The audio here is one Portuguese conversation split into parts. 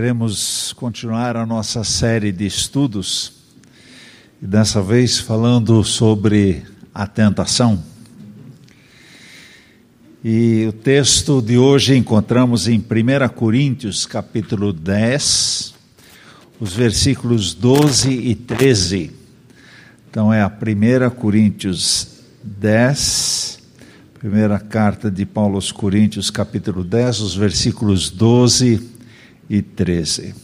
Queremos continuar a nossa série de estudos, e dessa vez falando sobre a tentação. E o texto de hoje encontramos em 1 Coríntios, capítulo 10, os versículos 12 e 13. Então é a 1 Coríntios 10, primeira carta de Paulo aos Coríntios, capítulo 10, os versículos 12 e 13.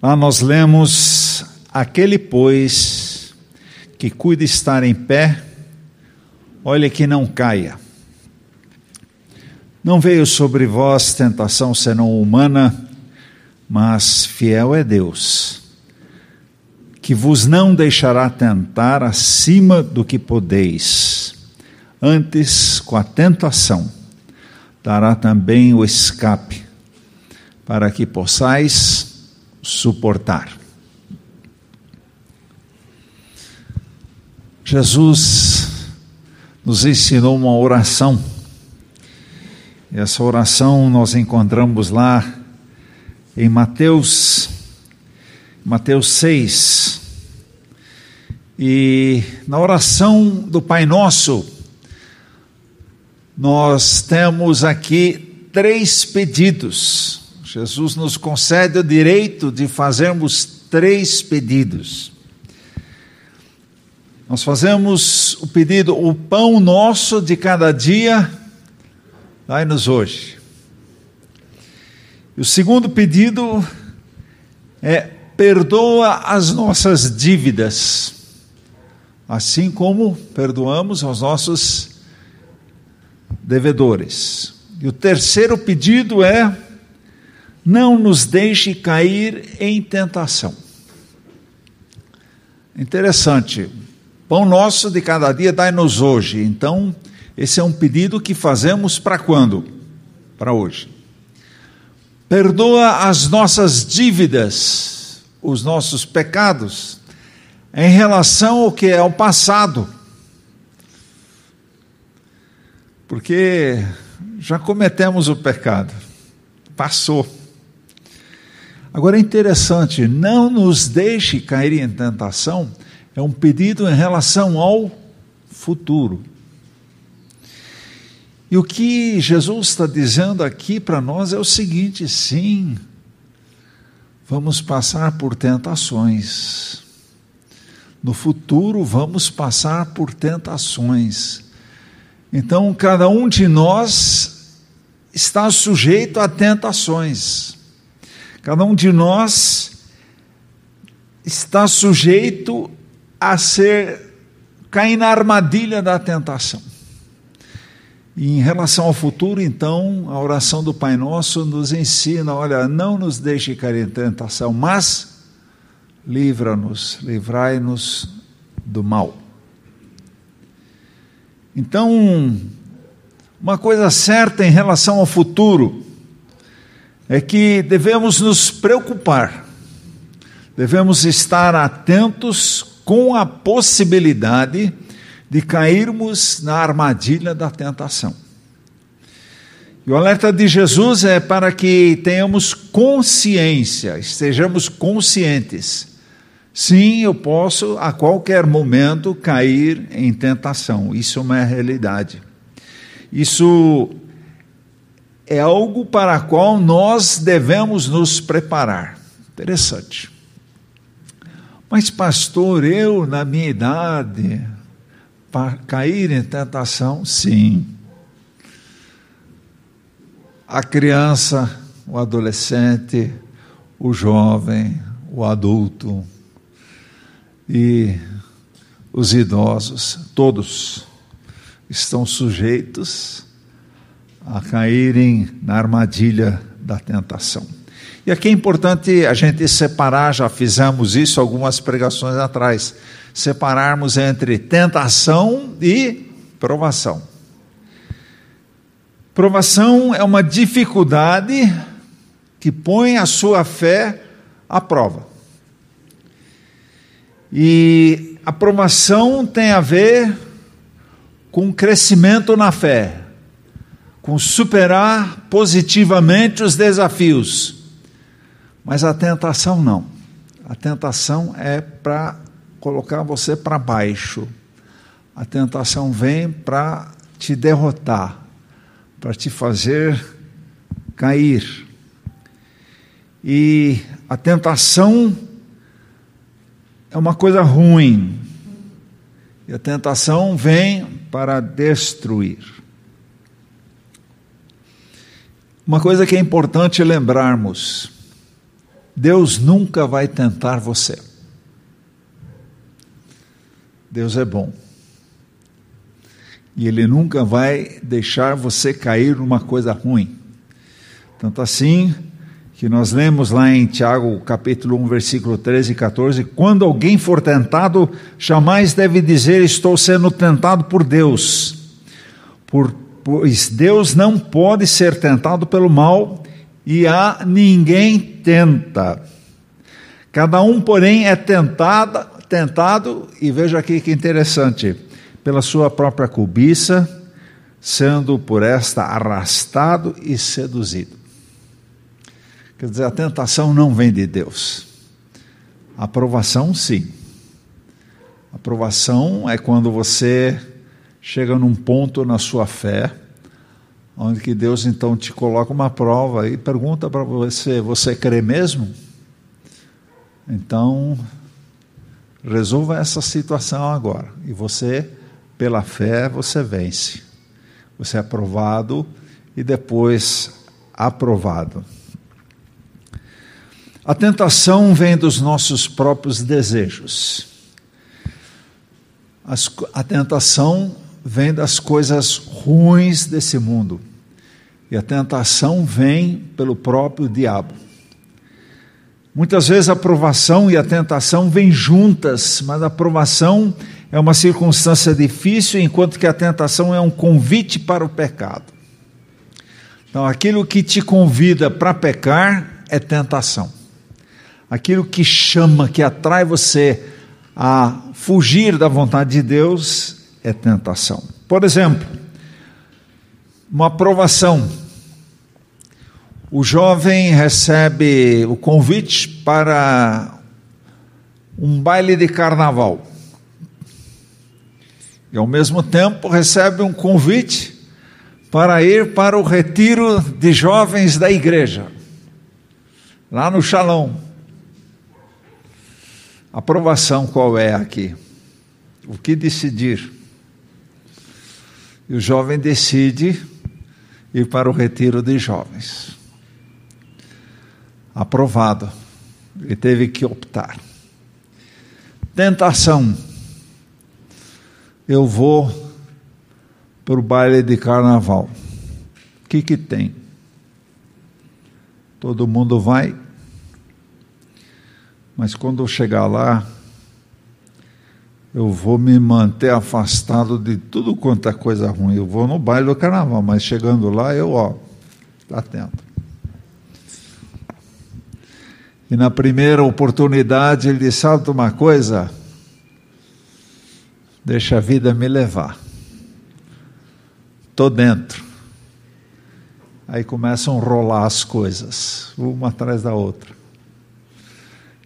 Lá nós lemos: Aquele, pois, que cuida estar em pé, olha que não caia. Não veio sobre vós tentação senão humana, mas fiel é Deus, que vos não deixará tentar acima do que podeis. Antes, com a tentação, dará também o escape para que possais suportar. Jesus nos ensinou uma oração. E essa oração nós encontramos lá em Mateus, Mateus 6. E na oração do Pai Nosso, nós temos aqui três pedidos Jesus nos concede o direito de fazermos três pedidos. Nós fazemos o pedido: o pão nosso de cada dia, dai-nos hoje. O segundo pedido é: perdoa as nossas dívidas, assim como perdoamos aos nossos devedores. E o terceiro pedido é: não nos deixe cair em tentação. Interessante. Pão nosso de cada dia dai-nos hoje. Então, esse é um pedido que fazemos para quando? Para hoje. Perdoa as nossas dívidas, os nossos pecados, em relação ao que é o passado. Porque já cometemos o pecado, passou. Agora é interessante, não nos deixe cair em tentação, é um pedido em relação ao futuro. E o que Jesus está dizendo aqui para nós é o seguinte: sim, vamos passar por tentações. No futuro vamos passar por tentações. Então, cada um de nós está sujeito a tentações. Cada um de nós está sujeito a ser cair na armadilha da tentação. E em relação ao futuro, então, a oração do Pai Nosso nos ensina: olha, não nos deixe cair em tentação, mas livra-nos, livrai-nos do mal. Então, uma coisa certa em relação ao futuro é que devemos nos preocupar, devemos estar atentos com a possibilidade de cairmos na armadilha da tentação. E o alerta de Jesus é para que tenhamos consciência, estejamos conscientes. Sim, eu posso a qualquer momento cair em tentação, isso é uma realidade. Isso é algo para a qual nós devemos nos preparar. Interessante. Mas, pastor, eu, na minha idade, para cair em tentação, sim. A criança, o adolescente, o jovem, o adulto e os idosos, todos estão sujeitos a caírem na armadilha da tentação. E aqui é importante a gente separar, já fizemos isso algumas pregações atrás, separarmos entre tentação e provação. Provação é uma dificuldade que põe a sua fé à prova. E a provação tem a ver com crescimento na fé com superar positivamente os desafios Mas a tentação não. A tentação é para colocar você para baixo. A tentação vem para te derrotar, para te fazer cair. E a tentação é uma coisa ruim. E a tentação vem para destruir. Uma coisa que é importante lembrarmos: Deus nunca vai tentar você. Deus é bom. E Ele nunca vai deixar você cair numa coisa ruim. Tanto assim que nós lemos lá em Tiago capítulo 1, versículo 13 e 14: quando alguém for tentado, jamais deve dizer estou sendo tentado por Deus, por, pois Deus não pode ser tentado pelo mal e a ninguém tenta. Cada um, porém, é tentado, tentado, e veja aqui que interessante, pela sua própria cobiça, sendo por esta arrastado e seduzido. Quer dizer, a tentação não vem de Deus. A aprovação, sim. A aprovação é quando você chega num ponto na sua fé, onde que Deus então te coloca uma prova e pergunta para você: você crê mesmo? Então, resolva essa situação agora. E você, pela fé, você vence. Você é aprovado e depois aprovado. A tentação vem dos nossos próprios desejos. As, a tentação vem das coisas ruins desse mundo. E a tentação vem pelo próprio diabo. Muitas vezes a provação e a tentação vêm juntas, mas a provação é uma circunstância difícil, enquanto que a tentação é um convite para o pecado. Então, aquilo que te convida para pecar é tentação aquilo que chama, que atrai você a fugir da vontade de Deus, é tentação. Por exemplo, uma aprovação. O jovem recebe o convite para um baile de carnaval. E ao mesmo tempo recebe um convite para ir para o retiro de jovens da igreja, lá no Shalom. Aprovação qual é aqui? O que decidir? E o jovem decide ir para o retiro de jovens. Aprovado. Ele teve que optar. Tentação. Eu vou para o baile de carnaval. O que, que tem? Todo mundo vai? mas quando eu chegar lá, eu vou me manter afastado de tudo quanto é coisa ruim. Eu vou no baile do carnaval, mas chegando lá, eu, ó, atento. E na primeira oportunidade ele disse: Sabe uma coisa? Deixa a vida me levar. Estou dentro. Aí começam a rolar as coisas, uma atrás da outra.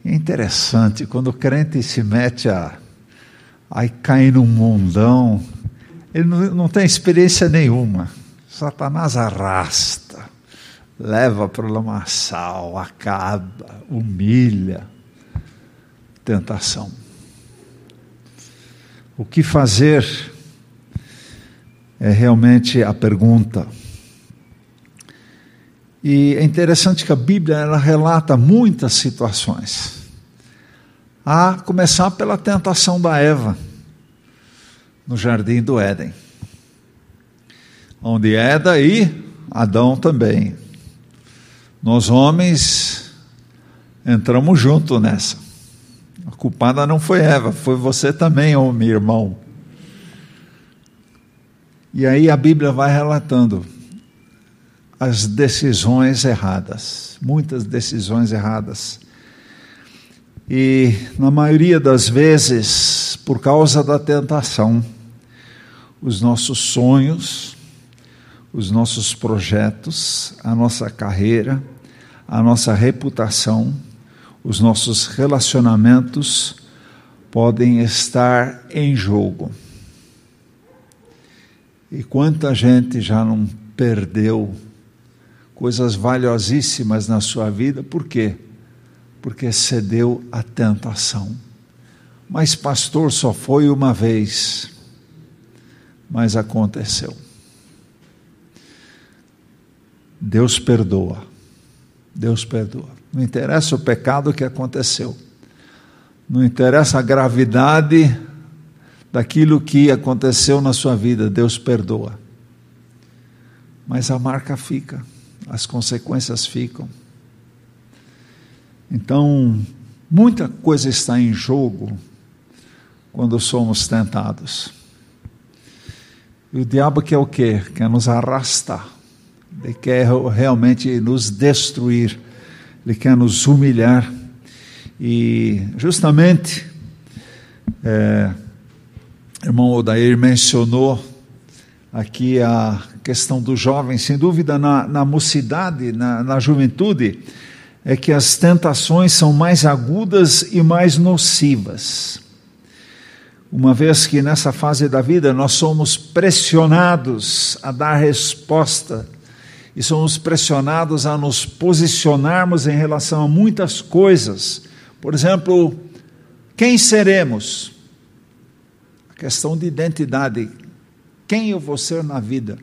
É interessante, quando o crente se mete a. aí cai num mundão, ele não, não tem experiência nenhuma. Satanás arrasta, leva para o lamaçal, acaba, humilha. Tentação. O que fazer é realmente a pergunta. E é interessante que a Bíblia ela relata muitas situações. A começar pela tentação da Eva no jardim do Éden. Onde Eda e Adão também. Nós homens entramos junto nessa. A culpada não foi Eva, foi você também, meu irmão. E aí a Bíblia vai relatando as decisões erradas, muitas decisões erradas. E na maioria das vezes, por causa da tentação, os nossos sonhos, os nossos projetos, a nossa carreira, a nossa reputação, os nossos relacionamentos podem estar em jogo. E quanta gente já não perdeu coisas valiosíssimas na sua vida, por quê? Porque cedeu à tentação. Mas, pastor, só foi uma vez, mas aconteceu. Deus perdoa. Deus perdoa. Não interessa o pecado que aconteceu. Não interessa a gravidade daquilo que aconteceu na sua vida, Deus perdoa. Mas a marca fica, as consequências ficam. Então, muita coisa está em jogo quando somos tentados. E o diabo quer o quê? Quer nos arrastar. Ele quer realmente nos destruir. Ele quer nos humilhar. E justamente, é, irmão Odair mencionou aqui a questão do jovem, sem dúvida, na, na mocidade, na, na juventude, é que as tentações são mais agudas e mais nocivas. Uma vez que nessa fase da vida nós somos pressionados a dar resposta e somos pressionados a nos posicionarmos em relação a muitas coisas. Por exemplo, quem seremos? A questão de identidade. Quem eu vou ser na vida?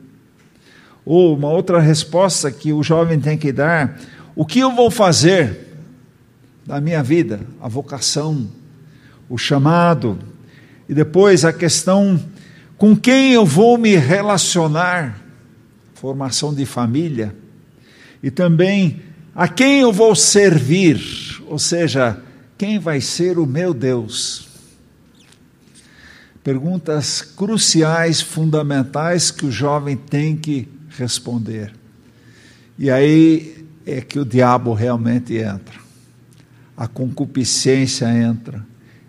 Ou uma outra resposta que o jovem tem que dar: o que eu vou fazer da minha vida? A vocação, o chamado. E depois a questão: com quem eu vou me relacionar? formação de família, e também a quem eu vou servir, ou seja, quem vai ser o meu Deus. Perguntas cruciais, fundamentais que o jovem tem que responder. E aí é que o diabo realmente entra. A concupiscência entra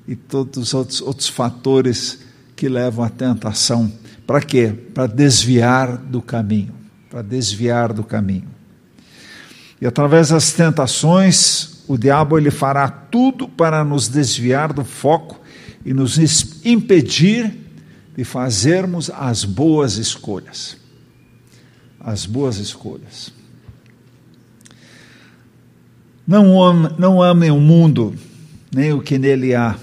e todos os outros, outros fatores que levam à tentação. Para quê? Para desviar do caminho para desviar do caminho. E através das tentações, o diabo ele fará tudo para nos desviar do foco e nos impedir de fazermos as boas escolhas. As boas escolhas. Não, não amem o mundo, nem o que nele há.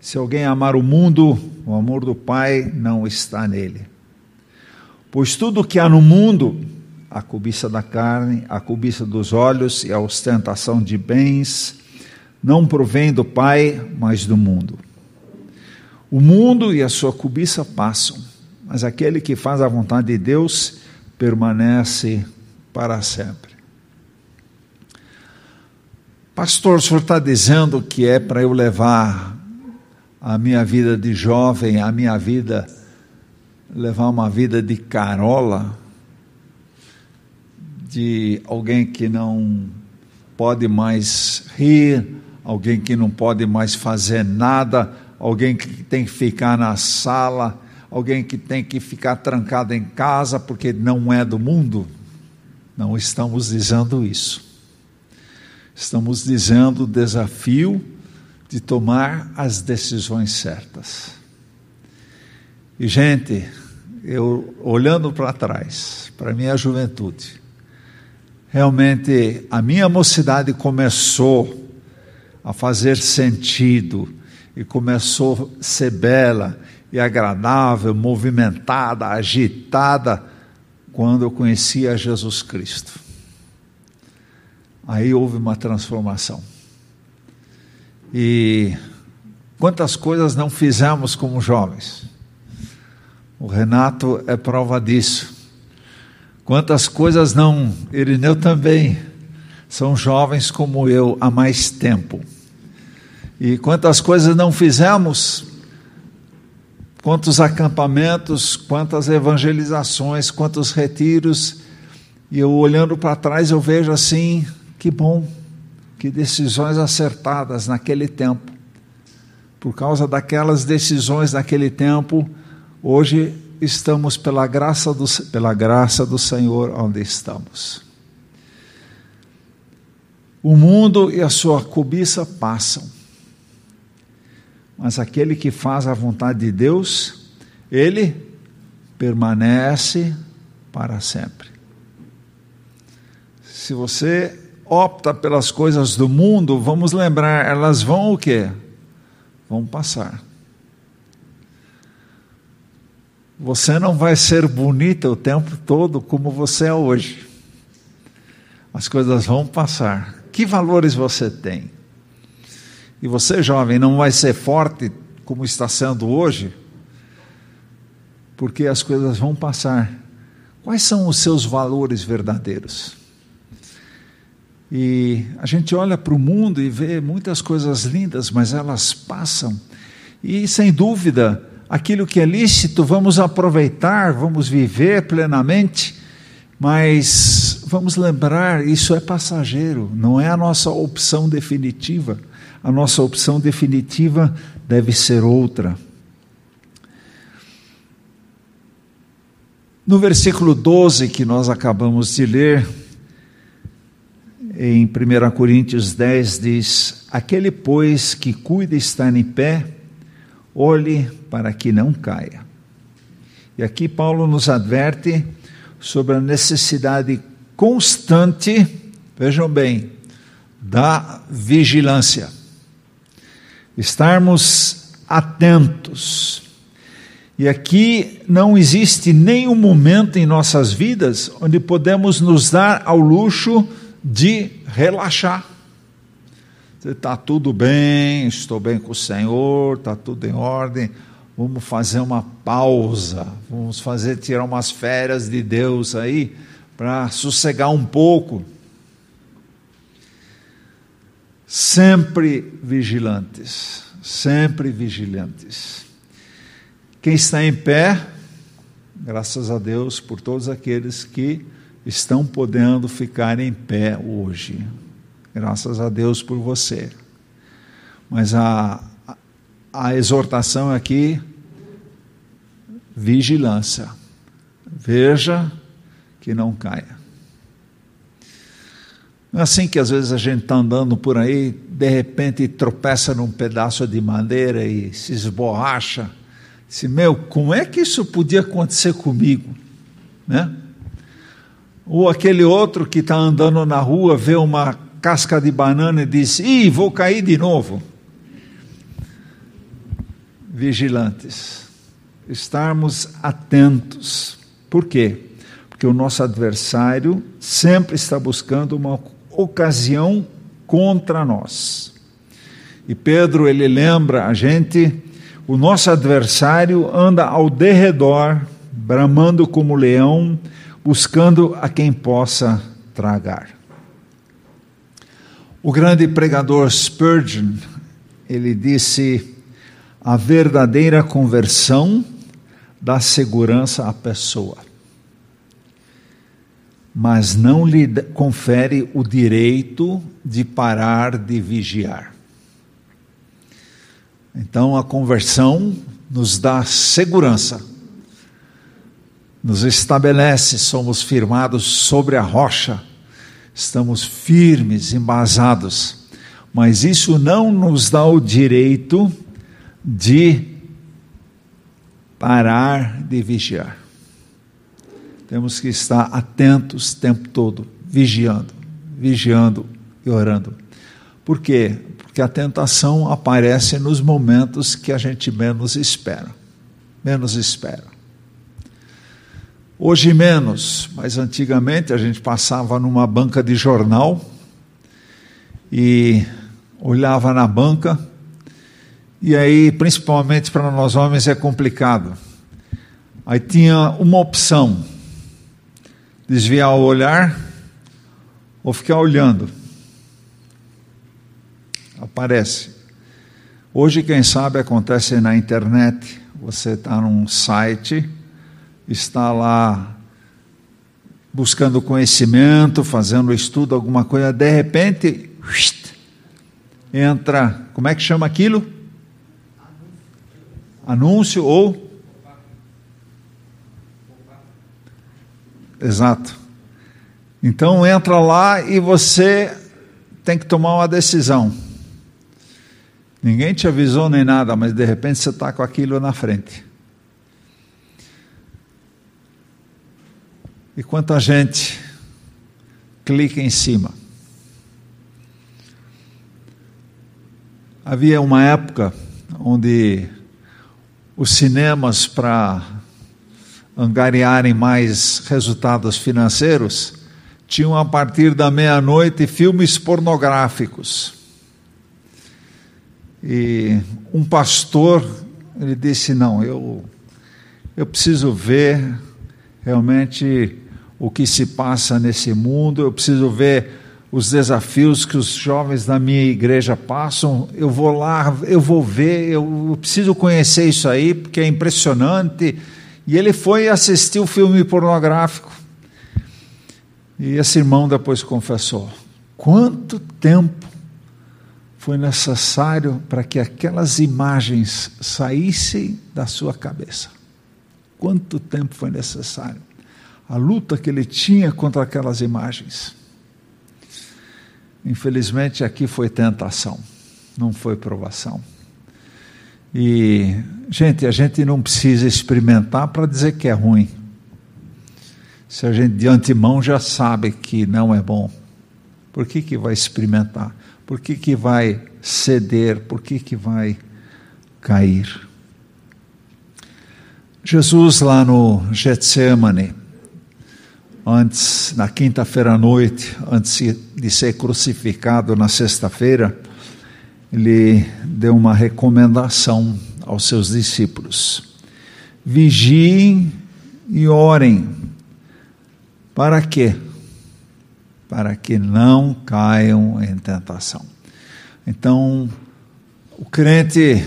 Se alguém amar o mundo, o amor do Pai não está nele. Pois tudo que há no mundo, a cobiça da carne, a cobiça dos olhos e a ostentação de bens, não provém do Pai, mas do mundo. O mundo e a sua cobiça passam, mas aquele que faz a vontade de Deus permanece para sempre. Pastor, o senhor está dizendo que é para eu levar a minha vida de jovem, a minha vida levar uma vida de carola, de alguém que não pode mais rir, alguém que não pode mais fazer nada, alguém que tem que ficar na sala, alguém que tem que ficar trancado em casa porque não é do mundo. Não estamos dizendo isso. Estamos dizendo o desafio de tomar as decisões certas. E, gente, eu olhando para trás, para minha juventude, realmente a minha mocidade começou a fazer sentido e começou a ser bela e agradável, movimentada, agitada, quando eu conhecia Jesus Cristo. Aí houve uma transformação. E quantas coisas não fizemos como jovens? O Renato é prova disso. Quantas coisas não, Irineu também, são jovens como eu há mais tempo. E quantas coisas não fizemos, quantos acampamentos, quantas evangelizações, quantos retiros, e eu olhando para trás eu vejo assim, que bom, que decisões acertadas naquele tempo. Por causa daquelas decisões naquele tempo, Hoje estamos pela graça do, pela graça do Senhor onde estamos. O mundo e a sua cobiça passam, mas aquele que faz a vontade de Deus, ele permanece para sempre. Se você opta pelas coisas do mundo, vamos lembrar, elas vão o quê? Vão passar. Você não vai ser bonita o tempo todo como você é hoje. As coisas vão passar. Que valores você tem? E você, jovem, não vai ser forte como está sendo hoje, porque as coisas vão passar. Quais são os seus valores verdadeiros? E a gente olha para o mundo e vê muitas coisas lindas, mas elas passam. E sem dúvida, aquilo que é lícito, vamos aproveitar, vamos viver plenamente, mas vamos lembrar, isso é passageiro, não é a nossa opção definitiva. A nossa opção definitiva deve ser outra. No versículo 12 que nós acabamos de ler, em 1 Coríntios 10 diz: Aquele, pois, que cuida estar em pé, olhe para que não caia. E aqui Paulo nos adverte sobre a necessidade constante, vejam bem, da vigilância. Estarmos atentos. E aqui não existe nenhum momento em nossas vidas onde podemos nos dar ao luxo de relaxar está tudo bem, estou bem com o Senhor, está tudo em ordem. Vamos fazer uma pausa, vamos fazer tirar umas férias de Deus aí para sossegar um pouco. Sempre vigilantes, sempre vigilantes. Quem está em pé, graças a Deus por todos aqueles que estão podendo ficar em pé hoje. Graças a Deus por você. Mas a, a exortação aqui, vigilância. Veja que não caia. Não é assim que às vezes a gente está andando por aí, de repente tropeça num pedaço de madeira e se esborracha. Se meu, como é que isso podia acontecer comigo? Né? Ou aquele outro que está andando na rua, vê uma casca de banana e diz: Ih, vou cair de novo. Vigilantes, estarmos atentos. Por quê? Porque o nosso adversário sempre está buscando uma ocasião contra nós. E Pedro, ele lembra a gente: o nosso adversário anda ao derredor, bramando como leão, buscando a quem possa tragar. O grande pregador Spurgeon, ele disse: a verdadeira conversão dá segurança à pessoa, mas não lhe confere o direito de parar de vigiar. Então a conversão nos dá segurança, nos estabelece, somos firmados sobre a rocha estamos firmes, embasados, mas isso não nos dá o direito de parar de vigiar. Temos que estar atentos o tempo todo, vigiando, vigiando e orando. Por quê? Porque a tentação aparece nos momentos que a gente menos espera. Menos espera. Hoje menos, mas antigamente a gente passava numa banca de jornal e olhava na banca, e aí, principalmente para nós homens, é complicado. Aí tinha uma opção: desviar o olhar ou ficar olhando. Aparece. Hoje, quem sabe, acontece na internet. Você está num site está lá buscando conhecimento, fazendo estudo, alguma coisa, de repente entra, como é que chama aquilo? Anúncio ou Exato. Então entra lá e você tem que tomar uma decisão. Ninguém te avisou nem nada, mas de repente você está com aquilo na frente. E quanta gente clica em cima. Havia uma época onde os cinemas, para angariarem mais resultados financeiros, tinham a partir da meia-noite filmes pornográficos. E um pastor, ele disse: Não, eu, eu preciso ver realmente o que se passa nesse mundo, eu preciso ver os desafios que os jovens da minha igreja passam, eu vou lá, eu vou ver, eu preciso conhecer isso aí, porque é impressionante. E ele foi assistir o filme pornográfico. E esse irmão depois confessou: quanto tempo foi necessário para que aquelas imagens saíssem da sua cabeça? Quanto tempo foi necessário? A luta que ele tinha contra aquelas imagens. Infelizmente, aqui foi tentação, não foi provação. E, gente, a gente não precisa experimentar para dizer que é ruim. Se a gente de antemão já sabe que não é bom, por que, que vai experimentar? Por que, que vai ceder? Por que, que vai cair? Jesus lá no Getsemane, antes, na quinta-feira à noite, antes de ser crucificado na sexta-feira, ele deu uma recomendação aos seus discípulos: vigiem e orem. Para quê? Para que não caiam em tentação. Então, o crente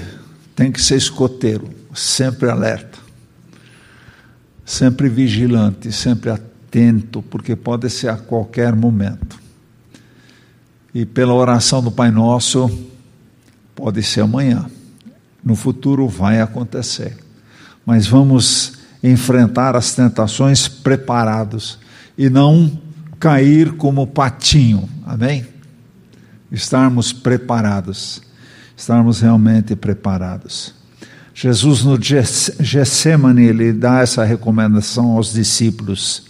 tem que ser escoteiro, sempre alerta, sempre vigilante, sempre atento atento, porque pode ser a qualquer momento. E pela oração do Pai Nosso, pode ser amanhã. No futuro vai acontecer. Mas vamos enfrentar as tentações preparados e não cair como patinho. Amém? Estarmos preparados. Estarmos realmente preparados. Jesus no Getsemane, ele dá essa recomendação aos discípulos.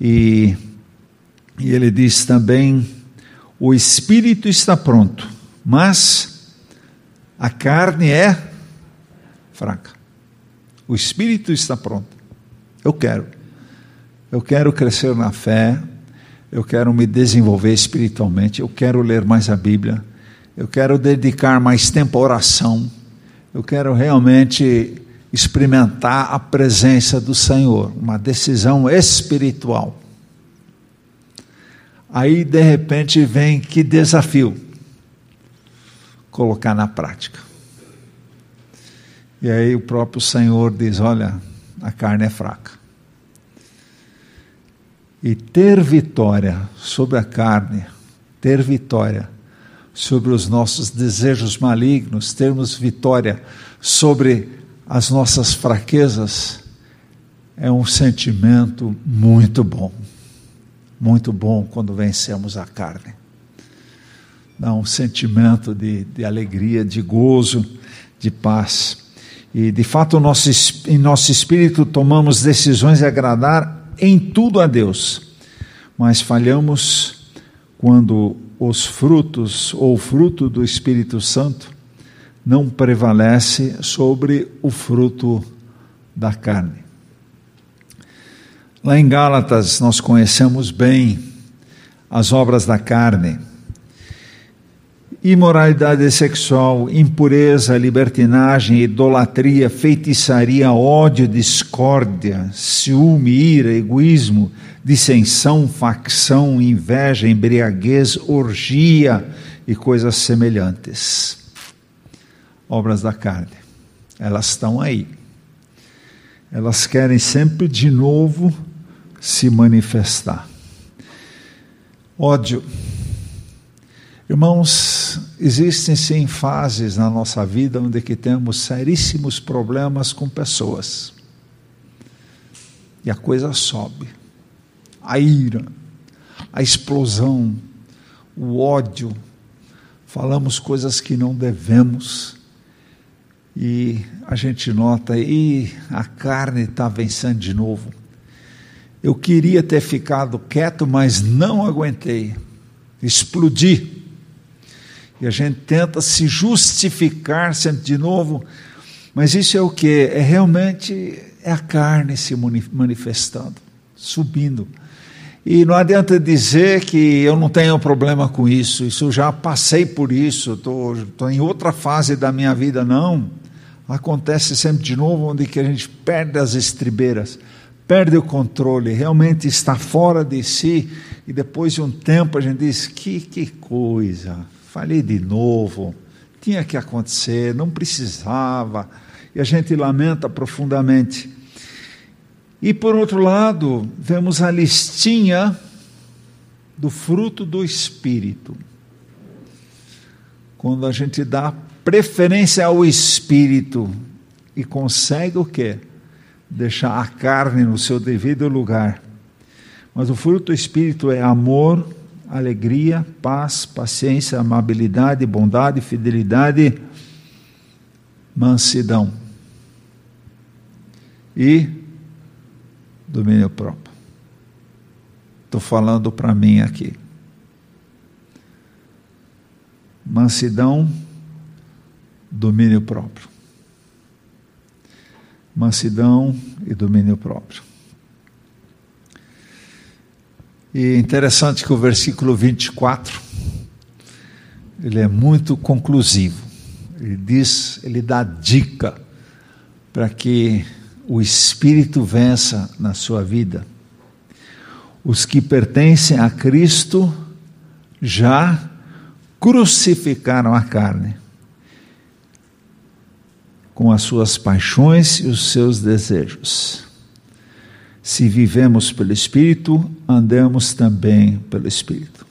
E, e ele diz também: o espírito está pronto, mas a carne é fraca. O espírito está pronto. Eu quero. Eu quero crescer na fé, eu quero me desenvolver espiritualmente, eu quero ler mais a Bíblia, eu quero dedicar mais tempo à oração, eu quero realmente experimentar a presença do Senhor, uma decisão espiritual. Aí, de repente, vem que desafio colocar na prática. E aí o próprio Senhor diz: Olha, a carne é fraca. E ter vitória sobre a carne, ter vitória sobre os nossos desejos malignos, termos vitória sobre as nossas fraquezas, é um sentimento muito bom. Muito bom quando vencemos a carne. Dá um sentimento de, de alegria, de gozo, de paz. E de fato, nosso, em nosso espírito tomamos decisões de agradar em tudo a Deus, mas falhamos quando os frutos ou o fruto do Espírito Santo não prevalece sobre o fruto da carne. Lá em Gálatas nós conhecemos bem as obras da carne. Imoralidade sexual, impureza, libertinagem, idolatria, feitiçaria, ódio, discórdia, ciúme, ira, egoísmo, dissensão, facção, inveja, embriaguez, orgia e coisas semelhantes obras da carne. Elas estão aí. Elas querem sempre de novo se manifestar. Ódio. Irmãos, existem sim fases na nossa vida onde que temos seríssimos problemas com pessoas. E a coisa sobe. A ira, a explosão, o ódio, falamos coisas que não devemos e a gente nota, e a carne está vencendo de novo. Eu queria ter ficado quieto, mas não aguentei. Explodi. E a gente tenta se justificar sempre de novo, mas isso é o que? É realmente é a carne se manifestando, subindo. E não adianta dizer que eu não tenho problema com isso, isso já passei por isso, estou em outra fase da minha vida, não. Acontece sempre de novo, onde que a gente perde as estribeiras, perde o controle, realmente está fora de si, e depois de um tempo a gente diz: que, que coisa, falei de novo, tinha que acontecer, não precisava, e a gente lamenta profundamente. E por outro lado, vemos a listinha do fruto do Espírito. Quando a gente dá preferência ao Espírito e consegue o quê? Deixar a carne no seu devido lugar. Mas o fruto do Espírito é amor, alegria, paz, paciência, amabilidade, bondade, fidelidade, mansidão. E domínio próprio. Estou falando para mim aqui. Mansidão, domínio próprio. Mansidão e domínio próprio. E é interessante que o versículo 24, ele é muito conclusivo. Ele diz, ele dá dica para que o Espírito vença na sua vida. Os que pertencem a Cristo já crucificaram a carne com as suas paixões e os seus desejos. Se vivemos pelo Espírito, andamos também pelo Espírito.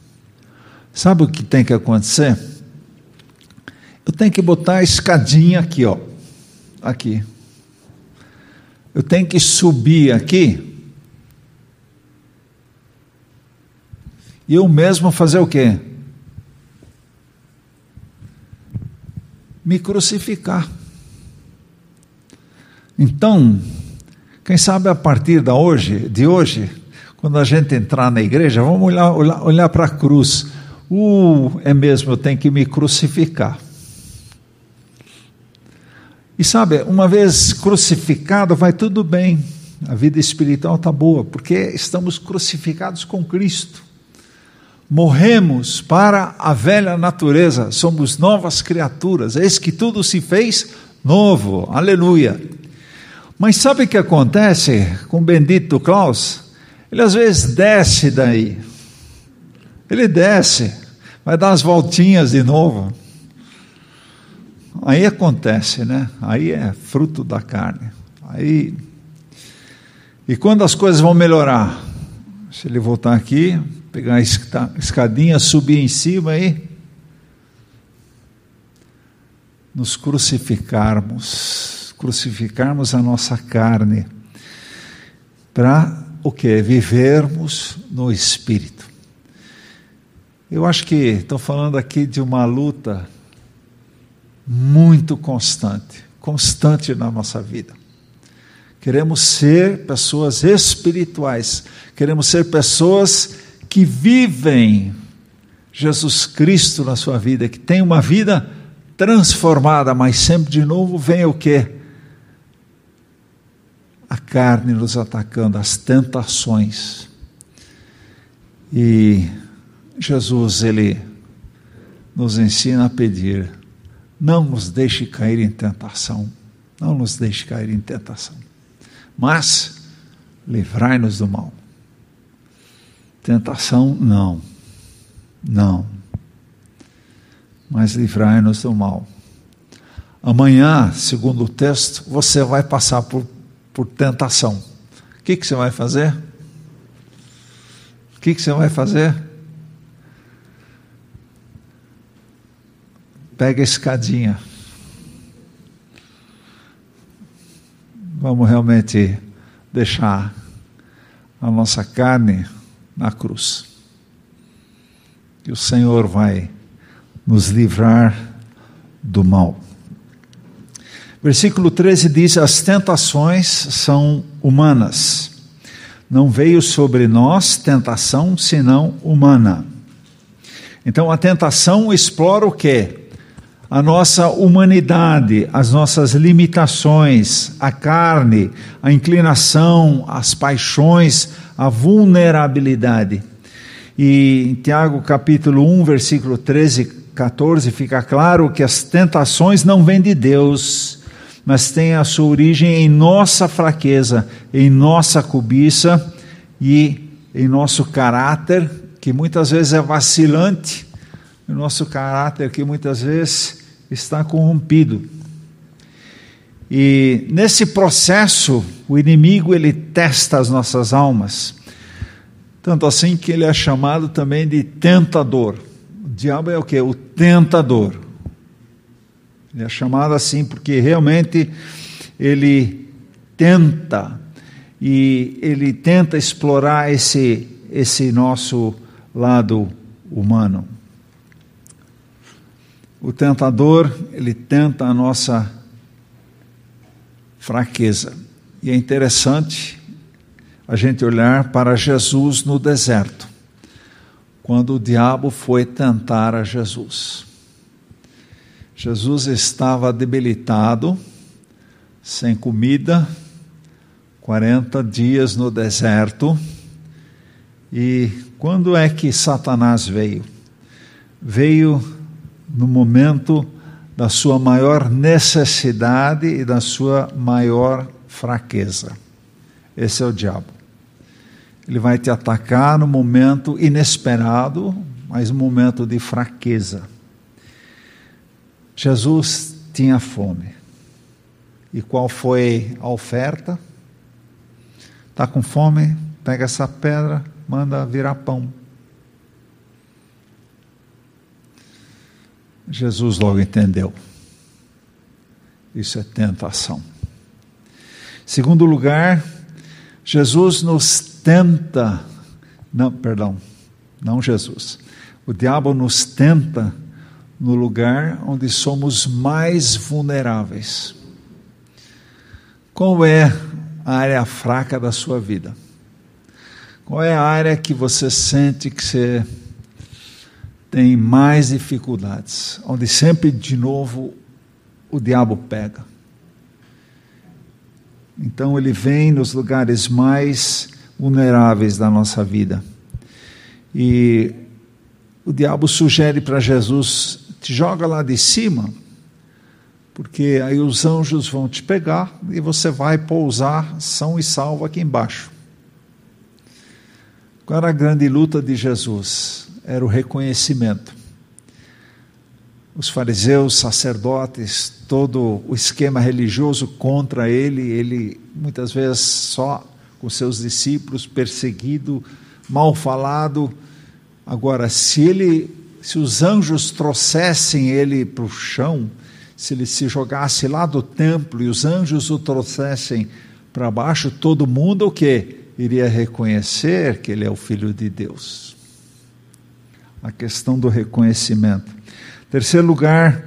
Sabe o que tem que acontecer? Eu tenho que botar a escadinha aqui, ó. Aqui eu tenho que subir aqui e eu mesmo fazer o quê? Me crucificar. Então, quem sabe a partir da hoje, de hoje, quando a gente entrar na igreja, vamos olhar, olhar, olhar para a cruz. Uh, é mesmo, eu tenho que me crucificar. E sabe, uma vez crucificado, vai tudo bem, a vida espiritual está boa, porque estamos crucificados com Cristo. Morremos para a velha natureza, somos novas criaturas, eis que tudo se fez novo, aleluia. Mas sabe o que acontece com o bendito Klaus? Ele às vezes desce daí, ele desce, vai dar umas voltinhas de novo. Aí acontece, né? Aí é fruto da carne. Aí e quando as coisas vão melhorar, se ele voltar aqui, pegar a escadinha, subir em cima aí, nos crucificarmos, crucificarmos a nossa carne, para o que? Vivermos no Espírito. Eu acho que estou falando aqui de uma luta muito constante, constante na nossa vida. Queremos ser pessoas espirituais, queremos ser pessoas que vivem Jesus Cristo na sua vida, que tem uma vida transformada, mas sempre de novo vem o que? A carne nos atacando, as tentações. E Jesus, ele nos ensina a pedir não nos deixe cair em tentação. Não nos deixe cair em tentação. Mas livrai-nos do mal. Tentação, não. Não. Mas livrai-nos do mal. Amanhã, segundo o texto, você vai passar por, por tentação. O que, que você vai fazer? O que, que você vai fazer? Pega a escadinha. Vamos realmente deixar a nossa carne na cruz. que o Senhor vai nos livrar do mal. Versículo 13 diz: As tentações são humanas. Não veio sobre nós tentação senão humana. Então a tentação explora o quê? A nossa humanidade, as nossas limitações, a carne, a inclinação, as paixões, a vulnerabilidade. E em Tiago capítulo 1, versículo 13, 14, fica claro que as tentações não vêm de Deus, mas têm a sua origem em nossa fraqueza, em nossa cobiça e em nosso caráter, que muitas vezes é vacilante, o nosso caráter que muitas vezes está corrompido. E nesse processo, o inimigo ele testa as nossas almas. Tanto assim que ele é chamado também de tentador. O diabo é o que? O tentador. Ele é chamado assim porque realmente ele tenta e ele tenta explorar esse esse nosso lado humano. O tentador, ele tenta a nossa fraqueza. E é interessante a gente olhar para Jesus no deserto, quando o diabo foi tentar a Jesus. Jesus estava debilitado, sem comida, 40 dias no deserto. E quando é que Satanás veio? Veio no momento da sua maior necessidade e da sua maior fraqueza. Esse é o diabo. Ele vai te atacar no momento inesperado, mas um momento de fraqueza. Jesus tinha fome. E qual foi a oferta? Está com fome? Pega essa pedra, manda virar pão. Jesus logo entendeu. Isso é tentação. Segundo lugar, Jesus nos tenta, não, perdão, não Jesus. O diabo nos tenta no lugar onde somos mais vulneráveis. Qual é a área fraca da sua vida? Qual é a área que você sente que você tem mais dificuldades, onde sempre de novo o diabo pega. Então ele vem nos lugares mais vulneráveis da nossa vida. E o diabo sugere para Jesus: te joga lá de cima, porque aí os anjos vão te pegar e você vai pousar são e salvo aqui embaixo. Qual era a grande luta de Jesus? era o reconhecimento. Os fariseus, sacerdotes, todo o esquema religioso contra ele, ele muitas vezes só com seus discípulos, perseguido, mal falado. Agora, se ele, se os anjos trouxessem ele para o chão, se ele se jogasse lá do templo e os anjos o trouxessem para baixo, todo mundo o que iria reconhecer que ele é o filho de Deus a questão do reconhecimento. Terceiro lugar,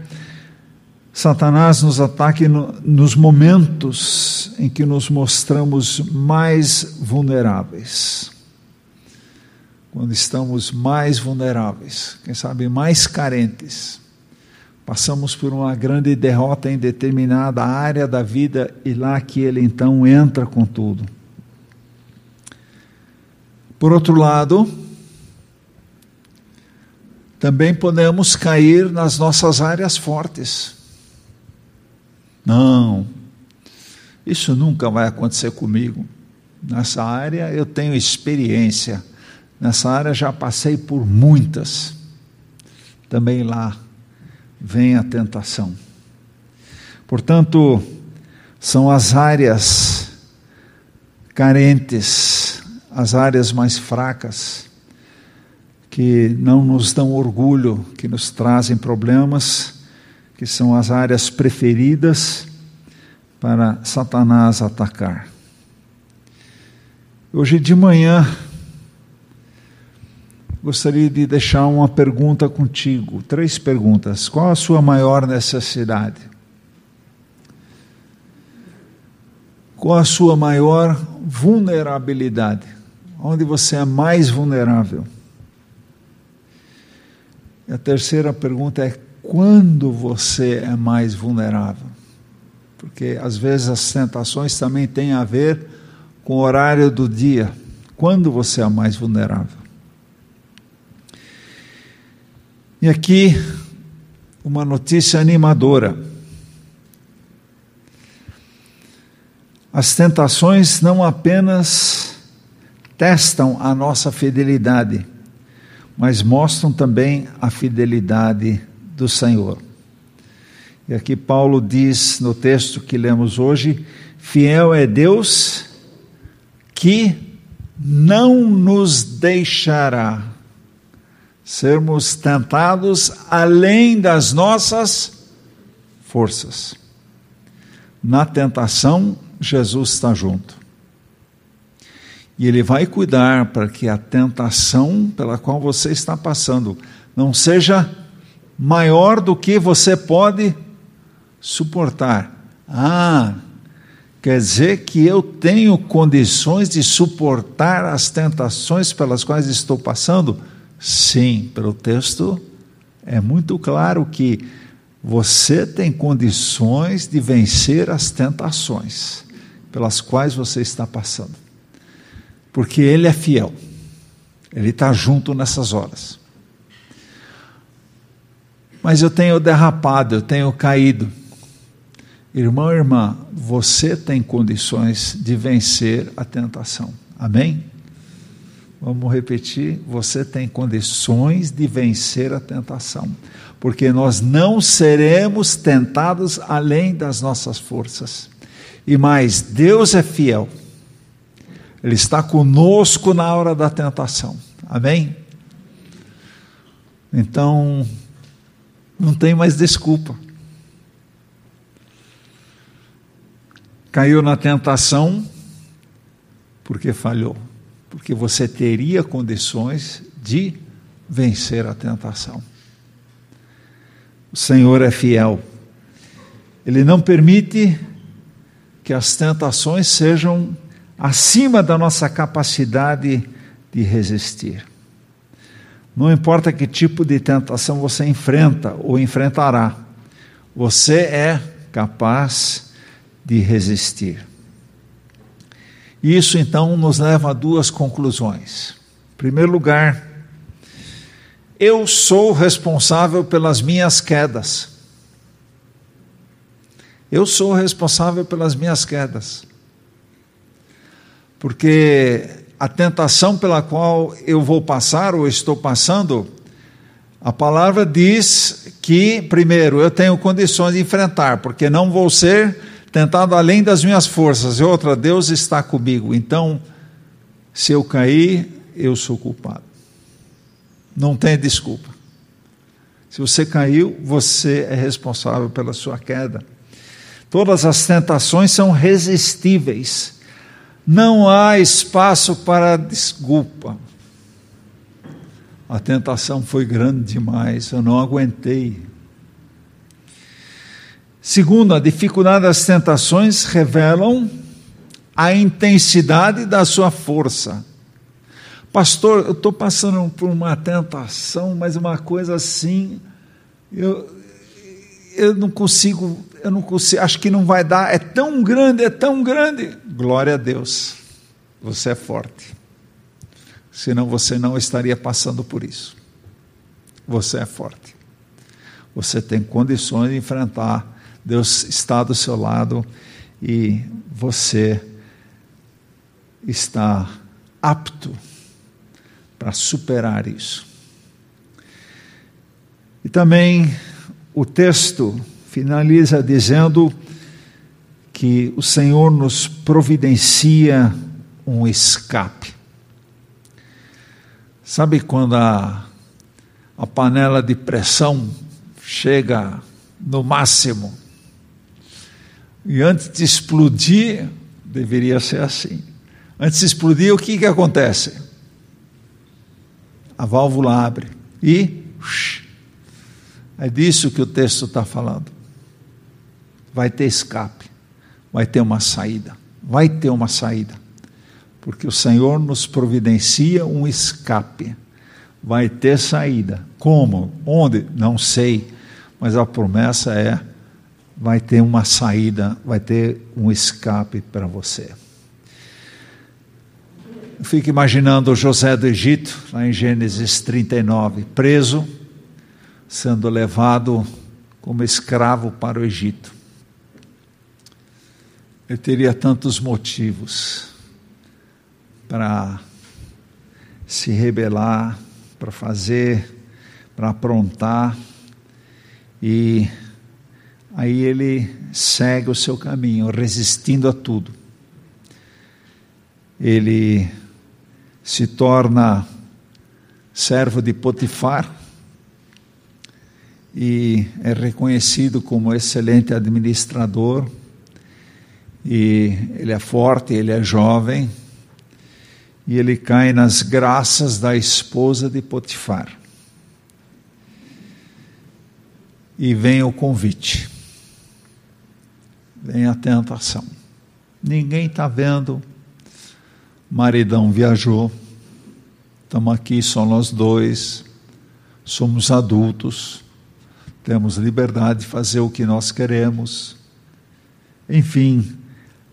Satanás nos ataca no, nos momentos em que nos mostramos mais vulneráveis. Quando estamos mais vulneráveis, quem sabe mais carentes. Passamos por uma grande derrota em determinada área da vida e lá que ele então entra com tudo. Por outro lado, também podemos cair nas nossas áreas fortes. Não, isso nunca vai acontecer comigo. Nessa área eu tenho experiência, nessa área já passei por muitas. Também lá vem a tentação. Portanto, são as áreas carentes, as áreas mais fracas que não nos dão orgulho, que nos trazem problemas, que são as áreas preferidas para Satanás atacar. Hoje de manhã, gostaria de deixar uma pergunta contigo, três perguntas. Qual a sua maior necessidade? Qual a sua maior vulnerabilidade? Onde você é mais vulnerável? E a terceira pergunta é: quando você é mais vulnerável? Porque às vezes as tentações também têm a ver com o horário do dia. Quando você é mais vulnerável? E aqui uma notícia animadora. As tentações não apenas testam a nossa fidelidade, mas mostram também a fidelidade do Senhor. E aqui Paulo diz no texto que lemos hoje: Fiel é Deus que não nos deixará sermos tentados além das nossas forças. Na tentação, Jesus está junto. E Ele vai cuidar para que a tentação pela qual você está passando não seja maior do que você pode suportar. Ah, quer dizer que eu tenho condições de suportar as tentações pelas quais estou passando? Sim, pelo texto é muito claro que você tem condições de vencer as tentações pelas quais você está passando. Porque Ele é fiel, Ele está junto nessas horas. Mas eu tenho derrapado, eu tenho caído. Irmão, irmã, você tem condições de vencer a tentação. Amém? Vamos repetir: você tem condições de vencer a tentação, porque nós não seremos tentados além das nossas forças. E mais, Deus é fiel. Ele está conosco na hora da tentação. Amém? Então, não tem mais desculpa. Caiu na tentação porque falhou, porque você teria condições de vencer a tentação. O Senhor é fiel. Ele não permite que as tentações sejam acima da nossa capacidade de resistir. Não importa que tipo de tentação você enfrenta ou enfrentará, você é capaz de resistir. Isso então nos leva a duas conclusões. Em primeiro lugar, eu sou responsável pelas minhas quedas. Eu sou responsável pelas minhas quedas. Porque a tentação pela qual eu vou passar ou estou passando, a palavra diz que, primeiro, eu tenho condições de enfrentar, porque não vou ser tentado além das minhas forças, e outra, Deus está comigo. Então, se eu cair, eu sou culpado. Não tem desculpa. Se você caiu, você é responsável pela sua queda. Todas as tentações são resistíveis. Não há espaço para desculpa. A tentação foi grande demais, eu não aguentei. Segundo, a dificuldade das tentações revelam a intensidade da sua força. Pastor, eu estou passando por uma tentação, mas uma coisa assim, eu, eu não consigo, eu não consigo, acho que não vai dar, é tão grande, é tão grande. Glória a Deus, você é forte. Senão você não estaria passando por isso. Você é forte. Você tem condições de enfrentar. Deus está do seu lado e você está apto para superar isso. E também o texto finaliza dizendo que o Senhor nos providencia um escape. Sabe quando a, a panela de pressão chega no máximo? E antes de explodir, deveria ser assim. Antes de explodir, o que, que acontece? a válvula abre e é disso que o texto está falando. Vai ter escape, vai ter uma saída, vai ter uma saída, porque o Senhor nos providencia um escape. Vai ter saída. Como? Onde? Não sei, mas a promessa é: vai ter uma saída, vai ter um escape para você. Fico imaginando José do Egito, lá em Gênesis 39, preso, sendo levado como escravo para o Egito. Ele teria tantos motivos para se rebelar, para fazer, para aprontar, e aí ele segue o seu caminho, resistindo a tudo. Ele se torna servo de Potifar e é reconhecido como excelente administrador. E ele é forte, ele é jovem, e ele cai nas graças da esposa de Potifar. E vem o convite, vem a tentação. Ninguém está vendo maridão viajou, estamos aqui só nós dois, somos adultos, temos liberdade de fazer o que nós queremos. Enfim,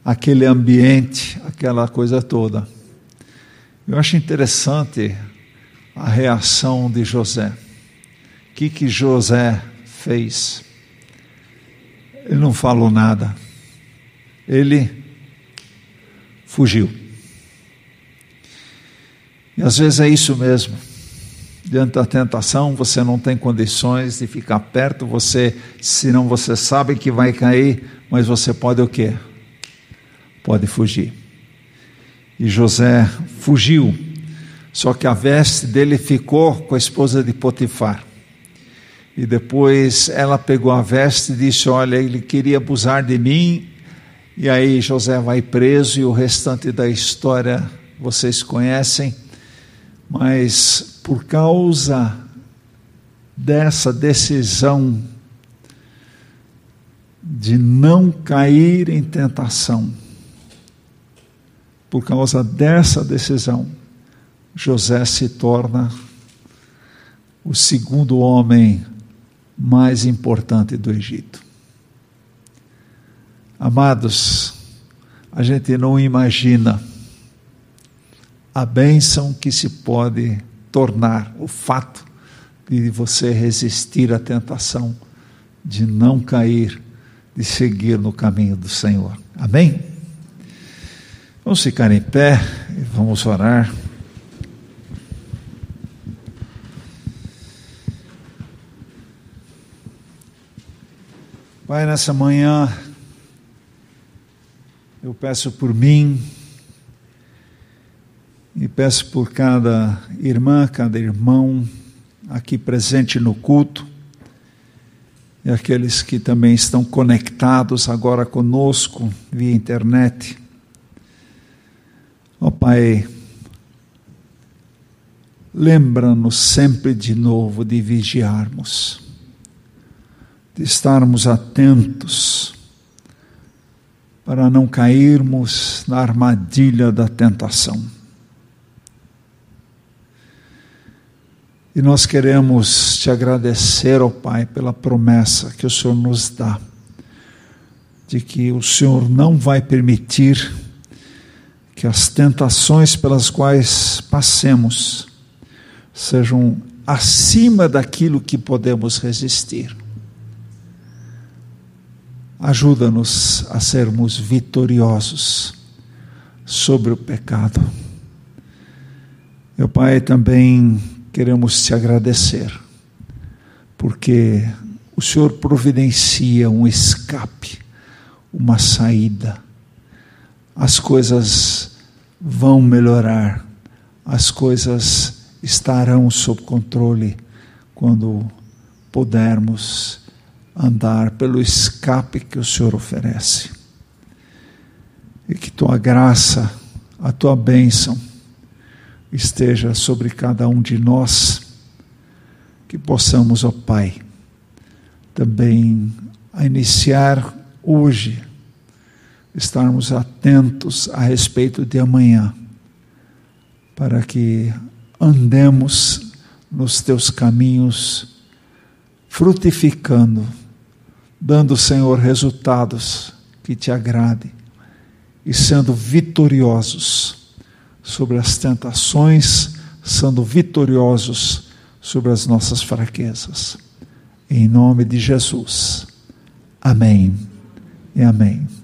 aquele ambiente, aquela coisa toda. Eu acho interessante a reação de José. O que, que José fez? Ele não falou nada. Ele fugiu. E às vezes é isso mesmo. Diante da tentação, você não tem condições de ficar perto, você, senão você sabe que vai cair, mas você pode o quê? Pode fugir. E José fugiu, só que a veste dele ficou com a esposa de Potifar. E depois ela pegou a veste e disse: Olha, ele queria abusar de mim. E aí José vai preso, e o restante da história vocês conhecem mas por causa dessa decisão de não cair em tentação, por causa dessa decisão, José se torna o segundo homem mais importante do Egito. Amados, a gente não imagina a bênção que se pode tornar o fato de você resistir à tentação, de não cair, de seguir no caminho do Senhor. Amém? Vamos ficar em pé e vamos orar. Pai, nessa manhã, eu peço por mim, e peço por cada irmã, cada irmão aqui presente no culto e aqueles que também estão conectados agora conosco via internet. Ó oh, Pai, lembra-nos sempre de novo de vigiarmos, de estarmos atentos para não cairmos na armadilha da tentação. E nós queremos te agradecer, ó Pai, pela promessa que o Senhor nos dá, de que o Senhor não vai permitir que as tentações pelas quais passemos sejam acima daquilo que podemos resistir. Ajuda-nos a sermos vitoriosos sobre o pecado. Meu Pai, também queremos te agradecer, porque o Senhor providencia um escape, uma saída. As coisas vão melhorar, as coisas estarão sob controle quando pudermos andar pelo escape que o Senhor oferece. E que tua graça, a tua bênção, esteja sobre cada um de nós, que possamos, ó Pai, também a iniciar hoje, estarmos atentos a respeito de amanhã, para que andemos nos teus caminhos, frutificando, dando, Senhor, resultados que te agradem e sendo vitoriosos sobre as tentações, sendo vitoriosos sobre as nossas fraquezas. Em nome de Jesus. Amém e amém.